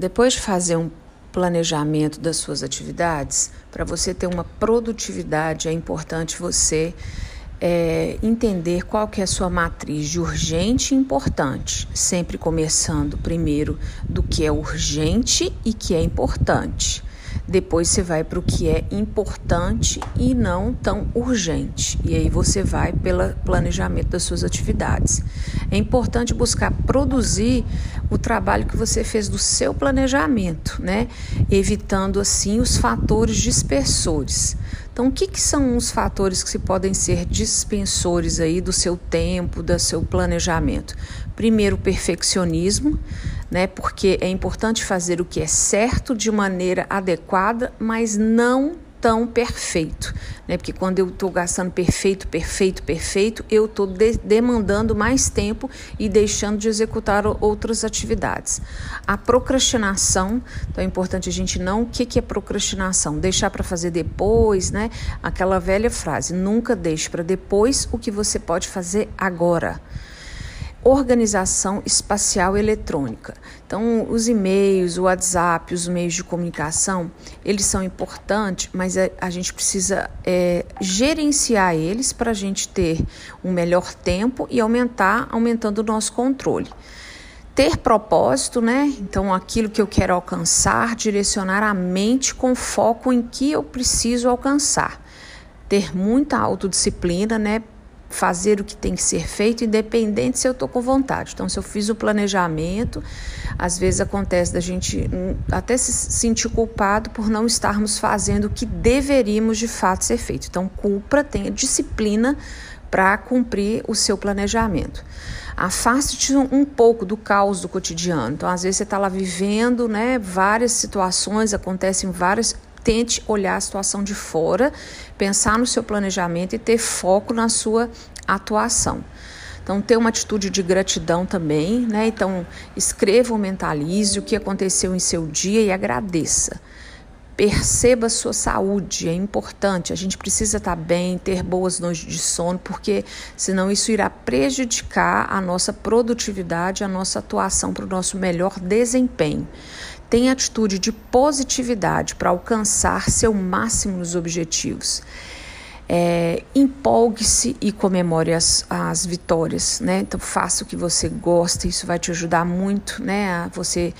Depois de fazer um planejamento das suas atividades, para você ter uma produtividade, é importante você é, entender qual que é a sua matriz de urgente e importante, sempre começando primeiro do que é urgente e que é importante. Depois você vai para o que é importante e não tão urgente. E aí você vai pelo planejamento das suas atividades. É importante buscar produzir o trabalho que você fez do seu planejamento, né? Evitando assim os fatores dispersores. Então, o que, que são os fatores que se podem ser dispensores aí do seu tempo, do seu planejamento? Primeiro, o perfeccionismo, né? Porque é importante fazer o que é certo de maneira adequada, mas não tão perfeito, né? Porque quando eu estou gastando perfeito, perfeito, perfeito, eu estou de demandando mais tempo e deixando de executar outras atividades. A procrastinação, então é importante a gente não. O que, que é procrastinação? Deixar para fazer depois, né? Aquela velha frase: nunca deixe para depois o que você pode fazer agora organização espacial eletrônica. Então, os e-mails, o WhatsApp, os meios de comunicação, eles são importantes, mas a, a gente precisa é, gerenciar eles para a gente ter um melhor tempo e aumentar, aumentando o nosso controle. Ter propósito, né? Então, aquilo que eu quero alcançar, direcionar a mente com foco em que eu preciso alcançar. Ter muita autodisciplina, né? Fazer o que tem que ser feito, independente se eu estou com vontade. Então, se eu fiz o planejamento, às vezes acontece da gente hum, até se sentir culpado por não estarmos fazendo o que deveríamos de fato ser feito. Então, culpa, tenha disciplina para cumprir o seu planejamento. Afaste-te um pouco do caos do cotidiano. Então, às vezes você está lá vivendo, né? Várias situações acontecem várias tente olhar a situação de fora, pensar no seu planejamento e ter foco na sua atuação. Então, ter uma atitude de gratidão também, né? Então, escreva ou mentalize o que aconteceu em seu dia e agradeça. Perceba a sua saúde, é importante. A gente precisa estar bem, ter boas noites de sono, porque senão isso irá prejudicar a nossa produtividade, a nossa atuação para o nosso melhor desempenho. Tenha atitude de positividade para alcançar seu máximo nos objetivos. É, empolgue-se e comemore as, as vitórias, né? Então faça o que você gosta, isso vai te ajudar muito, né? A você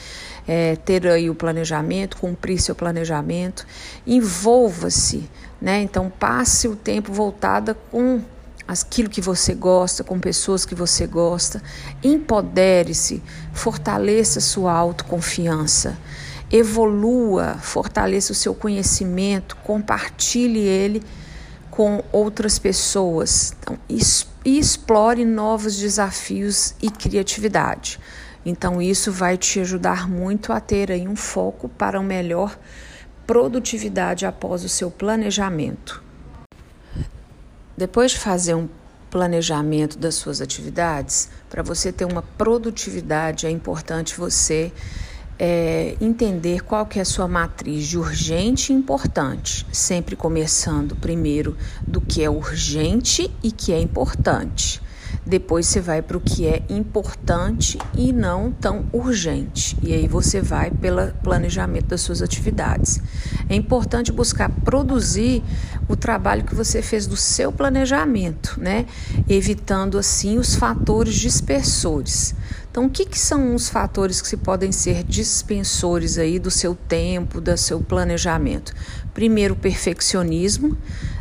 é, ter aí o planejamento, cumprir seu planejamento. Envolva-se, né? Então passe o tempo voltada com aquilo que você gosta, com pessoas que você gosta. Empodere-se, fortaleça sua autoconfiança, evolua, fortaleça o seu conhecimento, compartilhe ele com outras pessoas. Então, e explore novos desafios e criatividade. Então, isso vai te ajudar muito a ter aí um foco para uma melhor produtividade após o seu planejamento. Depois de fazer um planejamento das suas atividades, para você ter uma produtividade, é importante você é, entender qual que é a sua matriz de urgente e importante, sempre começando primeiro do que é urgente e que é importante. Depois você vai para o que é importante e não tão urgente. E aí você vai pelo planejamento das suas atividades. É importante buscar produzir o trabalho que você fez do seu planejamento, né? Evitando assim os fatores dispersores. Então, o que, que são os fatores que podem ser dispensores aí do seu tempo, do seu planejamento? Primeiro, o perfeccionismo,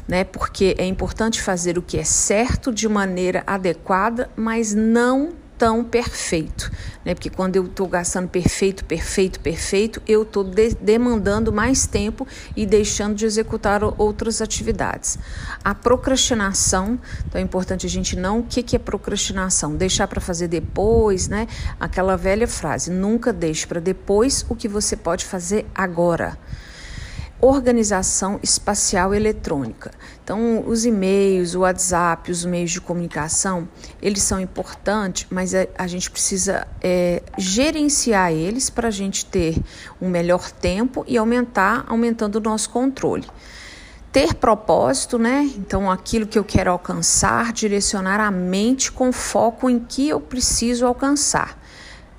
né? Porque é importante fazer o que é certo de maneira adequada, mas não tão perfeito, né? Porque quando eu estou gastando perfeito, perfeito, perfeito, eu estou de demandando mais tempo e deixando de executar outras atividades. A procrastinação, então é importante a gente não. O que, que é procrastinação? Deixar para fazer depois, né? Aquela velha frase: nunca deixe para depois o que você pode fazer agora organização espacial eletrônica. Então, os e-mails, o WhatsApp, os meios de comunicação, eles são importantes, mas a, a gente precisa é, gerenciar eles para a gente ter um melhor tempo e aumentar, aumentando o nosso controle. Ter propósito, né? Então, aquilo que eu quero alcançar, direcionar a mente com foco em que eu preciso alcançar.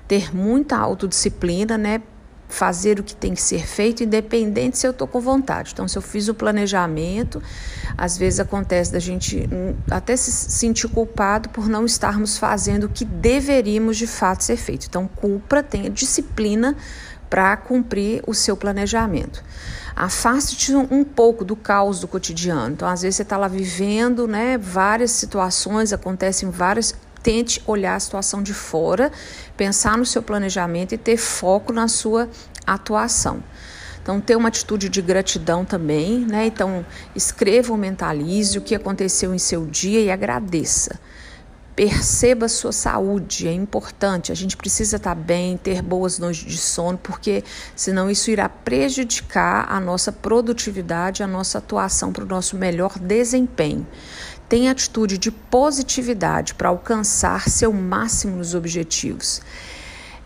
Ter muita autodisciplina, né? Fazer o que tem que ser feito, independente se eu estou com vontade. Então, se eu fiz o planejamento, às vezes acontece da gente hum, até se sentir culpado por não estarmos fazendo o que deveríamos de fato ser feito. Então, culpa, tenha disciplina para cumprir o seu planejamento. Afaste-te um pouco do caos do cotidiano. Então, às vezes você está lá vivendo, né? Várias situações acontecem várias tente olhar a situação de fora, pensar no seu planejamento e ter foco na sua atuação. Então, ter uma atitude de gratidão também, né? Então, escreva ou mentalize o que aconteceu em seu dia e agradeça. Perceba a sua saúde, é importante. A gente precisa estar bem, ter boas noites de sono, porque senão isso irá prejudicar a nossa produtividade, a nossa atuação para o nosso melhor desempenho. Tenha atitude de positividade para alcançar seu máximo nos objetivos.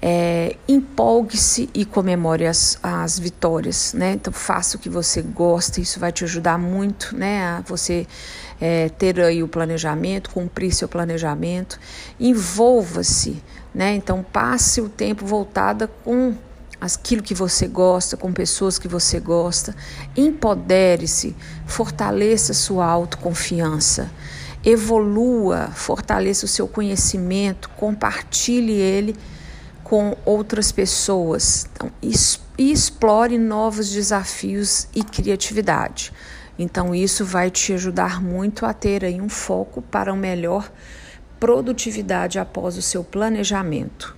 É, empolgue-se e comemore as, as vitórias, né? Então faça o que você gosta, isso vai te ajudar muito, né? A você é, ter aí o planejamento, cumprir seu planejamento. Envolva-se, né? Então passe o tempo voltada com aquilo que você gosta, com pessoas que você gosta. Empodere-se, fortaleça sua autoconfiança, evolua, fortaleça o seu conhecimento, compartilhe ele com outras pessoas. Então, e explore novos desafios e criatividade. Então, isso vai te ajudar muito a ter aí um foco para uma melhor produtividade após o seu planejamento.